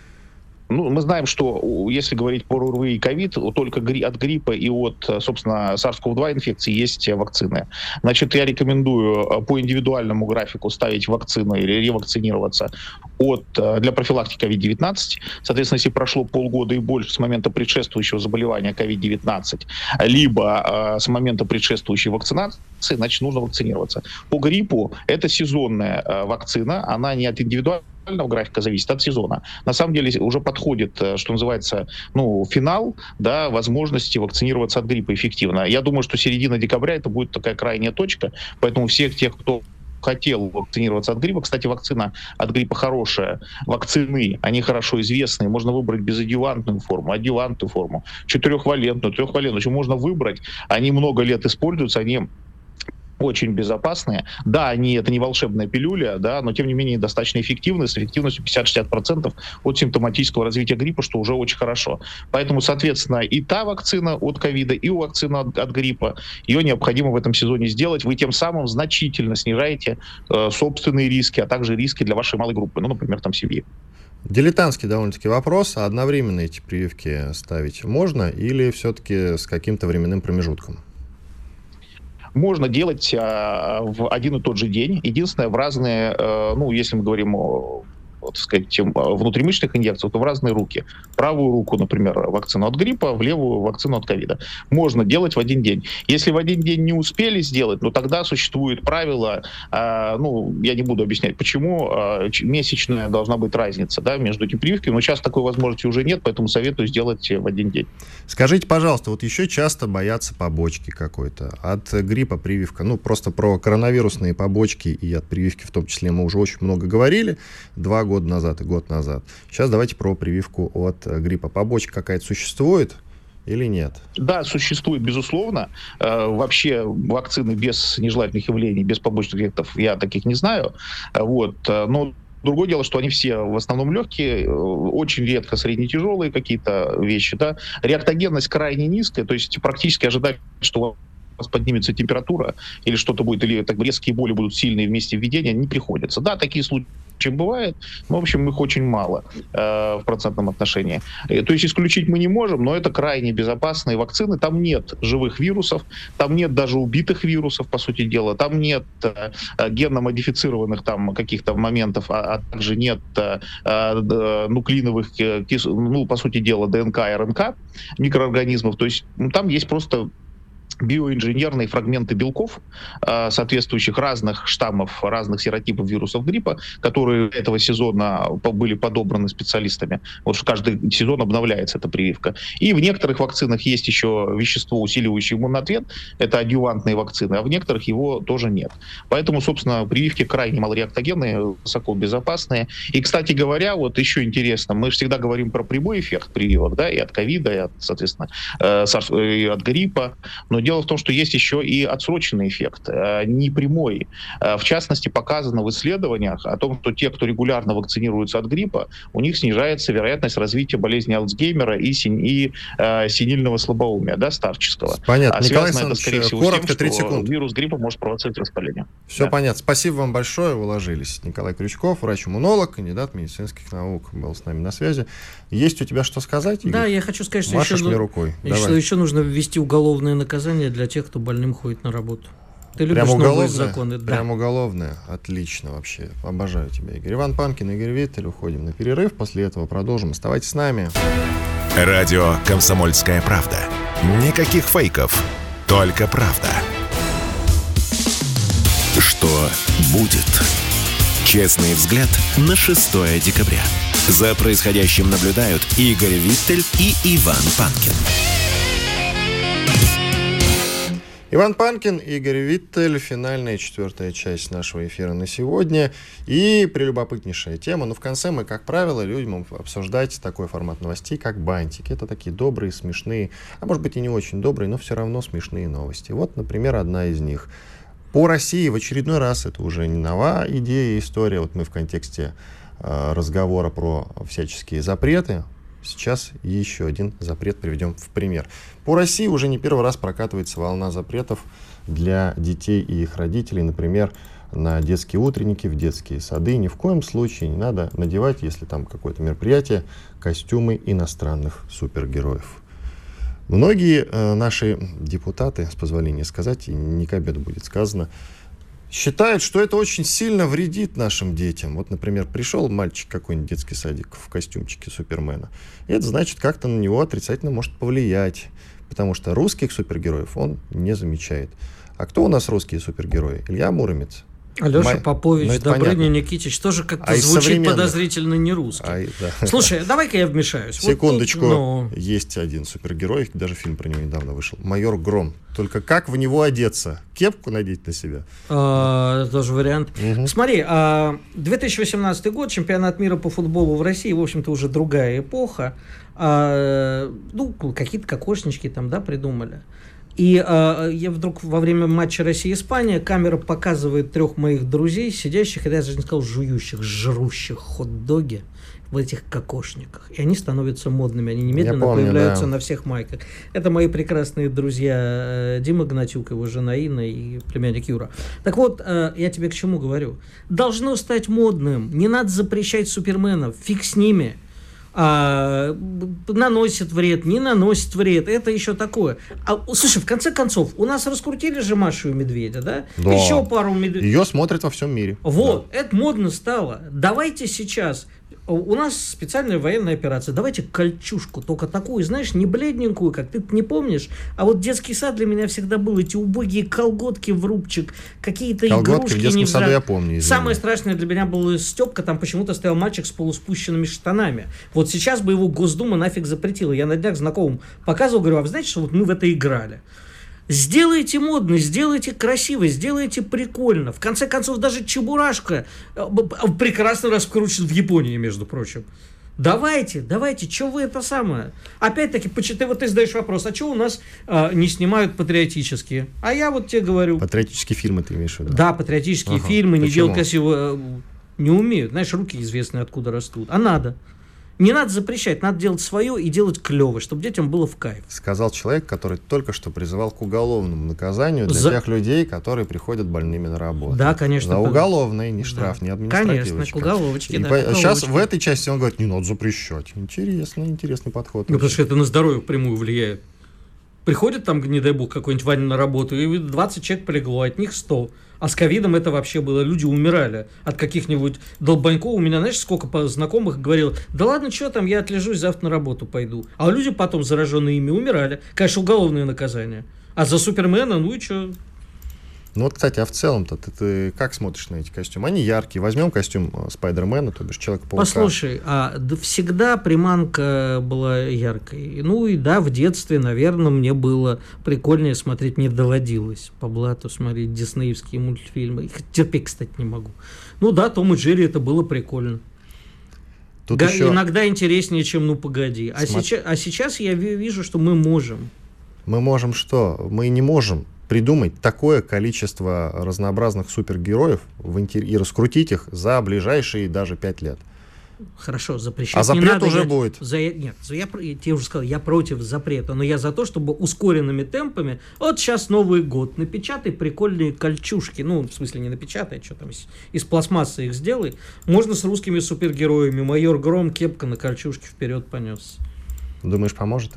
ну, мы знаем, что если говорить про РВИ и ковид, только от гриппа и от, собственно, SARS-CoV-2 инфекции есть вакцины. Значит, я рекомендую э, по индивидуальному графику ставить вакцину или ревакцинироваться от, э, для профилактики COVID-19. Соответственно, если прошло полгода и больше с момента предшествующего заболевания COVID-19, либо э, с момента предшествующей вакцинации, значит, нужно вакцинироваться. По гриппу это сезонная э, вакцина, она не от индивидуального графика зависит от сезона. На самом деле уже подходит, э, что называется, ну, финал, да, возможности вакцинироваться от гриппа эффективно. Я думаю, что середина декабря это будет такая крайняя точка, поэтому всех тех, кто хотел вакцинироваться от гриппа. Кстати, вакцина от гриппа хорошая. Вакцины, они хорошо известны. Можно выбрать безадювантную форму, адювантную форму, четырехвалентную, трехвалентную. Можно выбрать. Они много лет используются, они очень безопасные. Да, они это не волшебная пилюля, да, но тем не менее достаточно эффективны, с эффективностью 50-60% от симптоматического развития гриппа, что уже очень хорошо. Поэтому, соответственно, и та вакцина от ковида, и у вакцины от, от гриппа, ее необходимо в этом сезоне сделать. Вы тем самым значительно снижаете э, собственные риски, а также риски для вашей малой группы, ну, например, там семьи. Дилетантский довольно-таки вопрос, одновременно эти прививки ставить можно или все-таки с каким-то временным промежутком? Можно делать а, в один и тот же день. Единственное, в разные, э, ну, если мы говорим о вот, сказать, внутримышечных инъекций, то в разные руки. Правую руку, например, вакцину от гриппа, в левую вакцину от ковида. Можно делать в один день. Если в один день не успели сделать, ну тогда существует правило, э, ну, я не буду объяснять, почему э, месячная должна быть разница да, между этими прививками, но сейчас такой возможности уже нет, поэтому советую сделать в один день. Скажите, пожалуйста, вот еще часто боятся побочки какой-то. От гриппа прививка, ну, просто про коронавирусные побочки и от прививки в том числе мы уже очень много говорили. Два года года назад и год назад. Сейчас давайте про прививку от э, гриппа. Побочка какая-то существует? или нет? Да, существует, безусловно. Э, вообще вакцины без нежелательных явлений, без побочных эффектов я таких не знаю. Э, вот. Но Другое дело, что они все в основном легкие, очень редко средне-тяжелые какие-то вещи. Да? Реактогенность крайне низкая, то есть практически ожидать, что вас поднимется температура или что-то будет, или так резкие боли будут сильные вместе введения, не приходится. Да, такие случаи бывает, но, в общем, их очень мало э, в процентном отношении. Э, то есть исключить мы не можем, но это крайне безопасные вакцины. Там нет живых вирусов, там нет даже убитых вирусов, по сути дела, там нет э, генно-модифицированных там каких-то моментов, а, а также нет э, э, нуклеиновых, э, кис, ну, по сути дела, ДНК РНК микроорганизмов. То есть ну, там есть просто биоинженерные фрагменты белков, а, соответствующих разных штаммов, разных серотипов вирусов гриппа, которые этого сезона были подобраны специалистами. Вот каждый сезон обновляется эта прививка. И в некоторых вакцинах есть еще вещество, усиливающее иммунный ответ, это адювантные вакцины, а в некоторых его тоже нет. Поэтому, собственно, прививки крайне малореактогенные, высоко безопасные. И, кстати говоря, вот еще интересно, мы всегда говорим про прямой эффект прививок, да, и от ковида, и от, соответственно, э, и от гриппа, но дело в том, что есть еще и отсроченный эффект, э, не прямой. Э, в частности, показано в исследованиях о том, что те, кто регулярно вакцинируется от гриппа, у них снижается вероятность развития болезни Альцгеймера и, син, и э, синильного слабоумия, да, старческого. Понятно. А Николай это, скорее всего, коротко, с тем, 30 секунд. вирус гриппа может провоцировать воспаление. Все да. понятно. Спасибо вам большое, уложились. Николай Крючков, врач-иммунолог, кандидат медицинских наук, был с нами на связи. Есть у тебя что сказать, Игорь? Да, я хочу сказать, что Машешь еще, мне рукой. Что еще нужно ввести уголовное наказание для тех, кто больным ходит на работу. Ты любишь Прям уголовное, законы, да. Прям уголовное. Отлично вообще. Обожаю тебя, Игорь. Иван Панкин, Игорь Виттель. Уходим на перерыв. После этого продолжим. Оставайтесь с нами. Радио «Комсомольская правда». Никаких фейков. Только правда. Что будет? Честный взгляд на 6 декабря. За происходящим наблюдают Игорь Виттель и Иван Панкин. Иван Панкин, Игорь Виттель. Финальная четвертая часть нашего эфира на сегодня. И прелюбопытнейшая тема. Но в конце мы, как правило, любим обсуждать такой формат новостей, как бантики. Это такие добрые, смешные, а может быть и не очень добрые, но все равно смешные новости. Вот, например, одна из них. По России в очередной раз, это уже не новая идея, история. Вот мы в контексте э, разговора про всяческие запреты Сейчас еще один запрет приведем в пример. По России уже не первый раз прокатывается волна запретов для детей и их родителей. Например, на детские утренники, в детские сады. Ни в коем случае не надо надевать, если там какое-то мероприятие, костюмы иностранных супергероев. Многие э, наши депутаты, с позволения сказать, и не к обеду будет сказано, считают, что это очень сильно вредит нашим детям. Вот, например, пришел мальчик какой-нибудь детский садик в костюмчике Супермена. И это значит, как-то на него отрицательно может повлиять. Потому что русских супергероев он не замечает. А кто у нас русские супергерои? Илья Муромец. Алеша Май... Попович, ну, Добрыня Никитич тоже как-то а звучит подозрительно не русский. А, да. Слушай, давай-ка я вмешаюсь. Секундочку. Вот тут, ну... Есть один супергерой, даже фильм про него недавно вышел. Майор Гром. Только как в него одеться? Кепку надеть на себя? А, тоже вариант. Угу. Смотри, а, 2018 год, чемпионат мира по футболу в России, в общем-то, уже другая эпоха. А, ну, какие-то кокошнички там, да, придумали. И э, я вдруг во время матча Россия-Испания камера показывает трех моих друзей, сидящих, я даже не сказал, жующих, жрущих хот-доги в этих кокошниках. И они становятся модными, они немедленно помню, появляются да. на всех майках. Это мои прекрасные друзья э, Дима Гнатюк, его жена Инна и племянник Юра. Так вот, э, я тебе к чему говорю. Должно стать модным. Не надо запрещать суперменов. Фиг с ними а, наносит вред, не наносит вред, это еще такое. А, слушай, в конце концов, у нас раскрутили же Машу и Медведя, да? да. Еще пару медведей. Ее смотрят во всем мире. Вот, да. это модно стало. Давайте сейчас у нас специальная военная операция. Давайте кольчушку, только такую, знаешь, не бледненькую, как ты не помнишь. А вот детский сад для меня всегда был эти убогие колготки в рубчик, какие-то игрушки. в детском не саду я помню. Извини. Самое страшное для меня было Степка, там почему-то стоял мальчик с полуспущенными штанами. Вот сейчас бы его Госдума нафиг запретила. Я на днях знакомым показывал, говорю, а вы знаете, что вот мы в это играли? Сделайте модно, сделайте красиво, сделайте прикольно. В конце концов, даже Чебурашка э, прекрасно раскручен в Японии, между прочим. Давайте, давайте, что вы это самое? Опять-таки, ты вот ты задаешь вопрос, а что у нас а, не снимают патриотические? А я вот тебе говорю. Патриотические фильмы ты имеешь в виду? Да, патриотические ага. фильмы, Почему? не делать красиво, э, не умеют. Знаешь, руки известные откуда растут. А надо. Не надо запрещать, надо делать свое и делать клево, чтобы детям было в кайф. Сказал человек, который только что призывал к уголовному наказанию для За... тех людей, которые приходят больными на работу. Да, конечно. За уголовный, не штраф, да. не административочка. Конечно, к уголовочке, да, по... Сейчас в этой части он говорит, не надо запрещать. Интересно, интересный подход. Ну, потому что это на здоровье прямую влияет. Приходит там, не дай бог, какой-нибудь Ваня на работу, и 20 человек полегло, от них 100. А с ковидом это вообще было. Люди умирали от каких-нибудь долбаньков. У меня, знаешь, сколько знакомых говорил, да ладно, что там, я отлежусь, завтра на работу пойду. А люди потом, зараженные ими, умирали. Конечно, уголовное наказание. А за Супермена, ну и что? Ну вот, кстати, а в целом-то ты, ты как смотришь на эти костюмы? Они яркие. Возьмем костюм э, Спайдермена, то бишь Человека-паука. Послушай, а да всегда приманка была яркой. Ну и да, в детстве, наверное, мне было прикольнее смотреть, не доводилось по блату смотреть диснеевские мультфильмы. Их терпеть, кстати, не могу. Ну да, Том и Джерри это было прикольно. Тут Га- еще... Иногда интереснее, чем «Ну, погоди». А, сейчас, а сейчас я вижу, что мы можем. Мы можем что? Мы не можем придумать такое количество разнообразных супергероев в интер... и раскрутить их за ближайшие даже пять лет. Хорошо, запрещать а запрет не надо. уже я, будет. За, нет, за, я, я тебе уже сказал, я против запрета, но я за то, чтобы ускоренными темпами, вот сейчас Новый год, напечатай прикольные кольчушки, ну, в смысле не напечатай, что там, из, из пластмассы их сделай, можно с русскими супергероями, майор Гром, кепка на кольчушке вперед понес. Думаешь, поможет?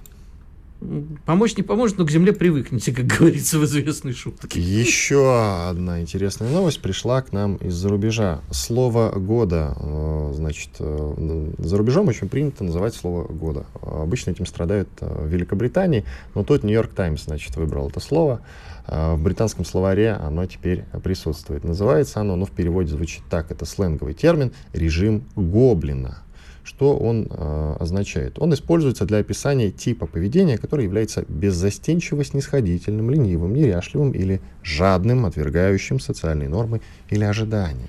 Помочь не поможет, но к земле привыкнете, как говорится в известной шутке. Еще одна интересная новость пришла к нам из-за рубежа. Слово года. Э, значит, э, за рубежом очень принято называть слово года. Обычно этим страдают э, в Великобритании, но тут Нью-Йорк Таймс, значит, выбрал это слово. В британском словаре оно теперь присутствует. Называется оно, но в переводе звучит так. Это сленговый термин «режим гоблина». Что он э, означает? Он используется для описания типа поведения, который является беззастенчиво снисходительным, ленивым, неряшливым или жадным, отвергающим социальные нормы или ожидания.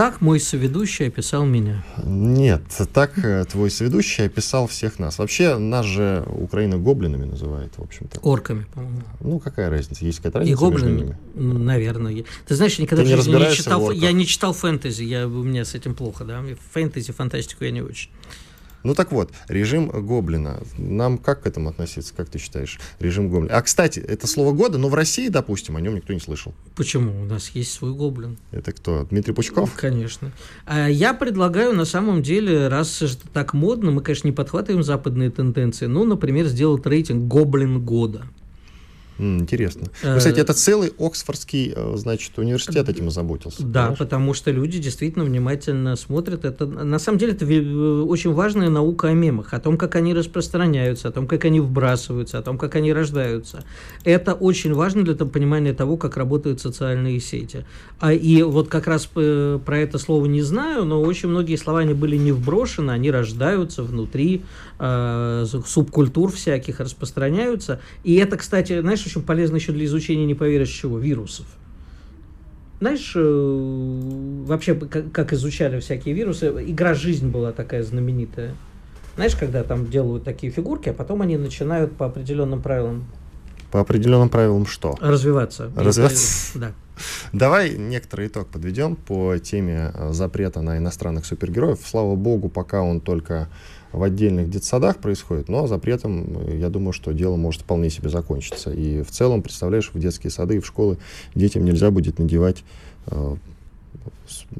Так мой соведущий описал меня. Нет, так э, твой соведущий описал всех нас. Вообще, нас же Украина гоблинами называет, в общем-то. Орками, по-моему. Ну, какая разница? Есть какая-то разница И гоблинами? Наверное. Ты знаешь, я никогда Ты не в жизни не читал, я не читал фэнтези, я, у меня с этим плохо, да. Фэнтези, фантастику я не очень. Ну так вот, режим гоблина. Нам как к этому относиться, как ты считаешь? Режим гоблина. А, кстати, это слово года, но в России, допустим, о нем никто не слышал. Почему? У нас есть свой гоблин. Это кто? Дмитрий Пучков? Конечно. А я предлагаю, на самом деле, раз это так модно, мы, конечно, не подхватываем западные тенденции, ну, например, сделать рейтинг «Гоблин года». Интересно. Э, Ну, Кстати, это целый Оксфордский, э, значит, университет этим озаботился. Да, понимаешь? потому что люди действительно внимательно смотрят. Это на самом деле это э, очень важная наука о мемах, о том, как они распространяются, о том, как они вбрасываются, о том, как они рождаются. Это очень важно для понимания того, как работают социальные сети. А и вот как раз про это слово не знаю, но очень многие слова они были не вброшены, они рождаются внутри э, субкультур всяких, распространяются. И это, кстати, знаешь, очень полезно еще для изучения не поверишь чего вирусов. Знаешь, э, вообще, как, изучали всякие вирусы, игра «Жизнь» была такая знаменитая. Знаешь, когда там делают такие фигурки, а потом они начинают по определенным правилам По определенным правилам что? развиваться. Развиваться? Да. Давай некоторый итог подведем по теме э, запрета на иностранных супергероев. Слава богу, пока он только в отдельных детсадах происходит, но запретом, э, я думаю, что дело может вполне себе закончиться. И в целом, представляешь, в детские сады и в школы детям нельзя будет надевать э,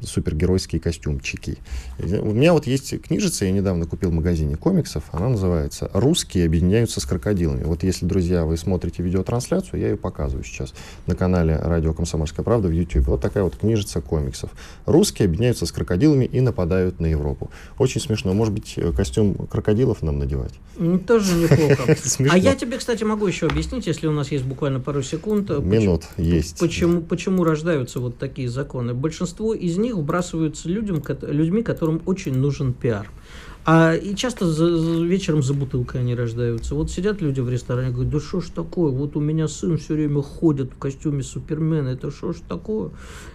супергеройские костюмчики. У меня вот есть книжица, я недавно купил в магазине комиксов, она называется «Русские объединяются с крокодилами». Вот если, друзья, вы смотрите видеотрансляцию, я ее показываю сейчас на канале «Радио Комсомольская правда» в YouTube. Вот такая вот книжица комиксов. Русские объединяются с крокодилами и нападают на Европу. Очень смешно. Может быть, э, костюм крокодилов нам надевать? Тоже неплохо. А я тебе, кстати, могу еще объяснить, если у нас есть буквально пару секунд. э, Минут есть. Почему, рождаются вот такие законы? Большинство из них вбрасываются людям, людьми, которым очень нужен пиар. А и часто за- за- вечером за бутылкой они рождаются. Вот сидят люди в ресторане, говорят, да что ж такое, вот у меня сын все время ходит в костюме Супермена, это что ж такое?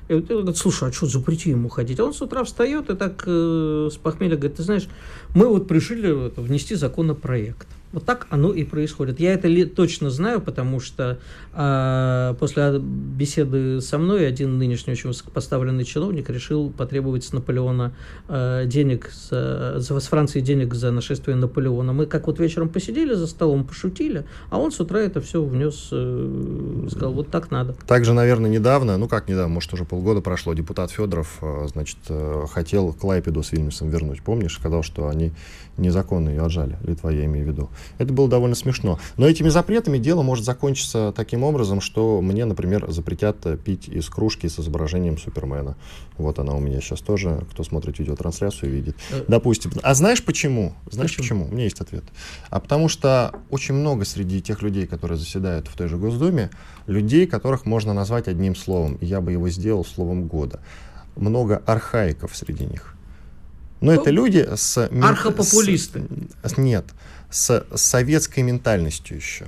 И вот я говорю, слушай, а что, запрети ему ходить? А он с утра встает и так э, с похмелья говорит, ты знаешь, мы вот решили это, внести законопроект. Вот так оно и происходит. Я это точно знаю, потому что а, после беседы со мной один нынешний очень высокопоставленный чиновник решил потребовать с Наполеона а, денег, за, с Франции денег за нашествие Наполеона. Мы как вот вечером посидели за столом, пошутили, а он с утра это все внес, э, сказал, вот так надо. Также, наверное, недавно, ну как недавно, может, уже полгода прошло, депутат Федоров, э, значит, э, хотел Клайпеду с Вильнюсом вернуть. Помнишь, сказал, что они незаконно ее отжали. Литва, я имею в виду. Это было довольно смешно. Но этими запретами дело может закончиться таким образом, что мне, например, запретят пить из кружки с изображением Супермена. Вот она у меня сейчас тоже, кто смотрит видеотрансляцию, видит. Э, Допустим. А знаешь почему? Знаешь Почему? почему? У меня есть ответ. А потому что очень много среди тех людей, которые заседают в той же Госдуме, людей, которых можно назвать одним словом. И я бы его сделал словом года. Много архаиков среди них. Но это люди с... Архопопулисты. с- нет, с советской ментальностью еще.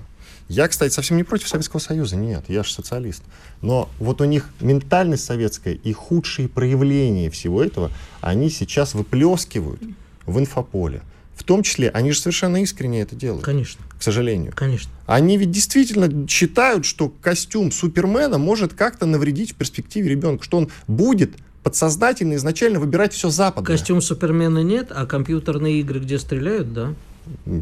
Я, кстати, совсем не против Советского Союза, нет, я же социалист. Но вот у них ментальность советская и худшие проявления всего этого, они сейчас выплескивают в инфополе. В том числе, они же совершенно искренне это делают, Конечно, к сожалению. конечно. Они ведь действительно считают, что костюм Супермена может как-то навредить в перспективе ребенку, что он будет подсознательно изначально выбирать все западное. Костюм Супермена нет, а компьютерные игры, где стреляют, да.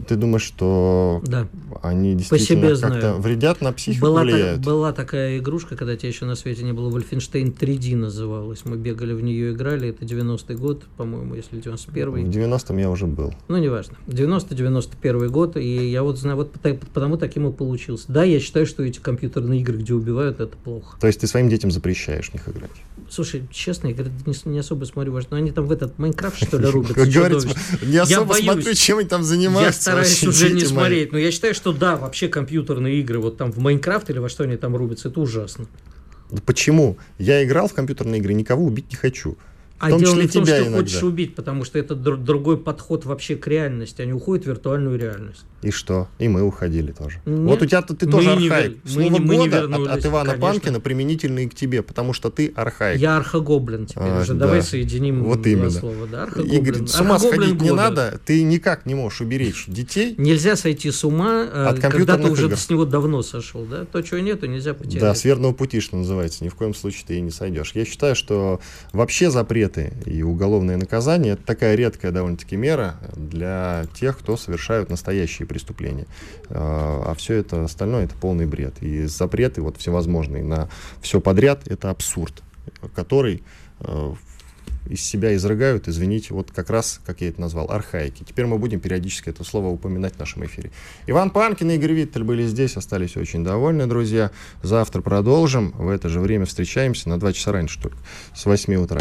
Ты думаешь, что Да. они действительно как-то вредят на психику, Была, влияют? была такая игрушка, когда тебя еще на свете не было, Wolfenstein 3D называлась. Мы бегали в нее, играли. Это 90-й год, по-моему, если 91-й. В 90-м я уже был. Ну, неважно. 90-91 год, и я вот знаю, вот потому таким и получился. Да, я считаю, что эти компьютерные игры, где убивают, это плохо. То есть ты своим детям запрещаешь в них играть? Слушай, честно, я говорю, не, не особо смотрю, ваш- но они там в этот Майнкрафт, что ли, чудовищно. не особо смотрю, чем они там занимаются. Я стараюсь уже не мои. смотреть, но я считаю, что да, вообще компьютерные игры, вот там в Майнкрафт или во что они там рубятся, это ужасно. Да Почему? Я играл в компьютерные игры, никого убить не хочу. А дело не в том, что иногда. хочешь убить, потому что это др- другой подход вообще к реальности. Они уходят в виртуальную реальность. И что? И мы уходили тоже. Нет, вот у тебя ты тоже архаик. Не, Слово мы, мы года от, от Ивана конечно. Панкина применительно и к тебе, потому что ты архаик. Я архагоблин теперь а, уже. Да. Давай соединим вот именно. слова. Да, Игорь, с ума сходить года. не надо. Ты никак не можешь уберечь детей. Нельзя сойти с ума, э, от когда ты уже игр. с него давно сошел. Да? То, чего нету, нельзя потерять. Да, с верного пути, что называется. Ни в коем случае ты и не сойдешь. Я считаю, что вообще запреты и уголовные наказания это такая редкая довольно-таки мера для тех, кто совершают настоящие преступления. А, а все это остальное это полный бред. И запреты вот всевозможные на все подряд это абсурд, который э, из себя изрыгают, извините, вот как раз, как я это назвал, архаики. Теперь мы будем периодически это слово упоминать в нашем эфире. Иван Панкин и Игорь Виттель были здесь, остались очень довольны, друзья. Завтра продолжим. В это же время встречаемся на 2 часа раньше только, с 8 утра.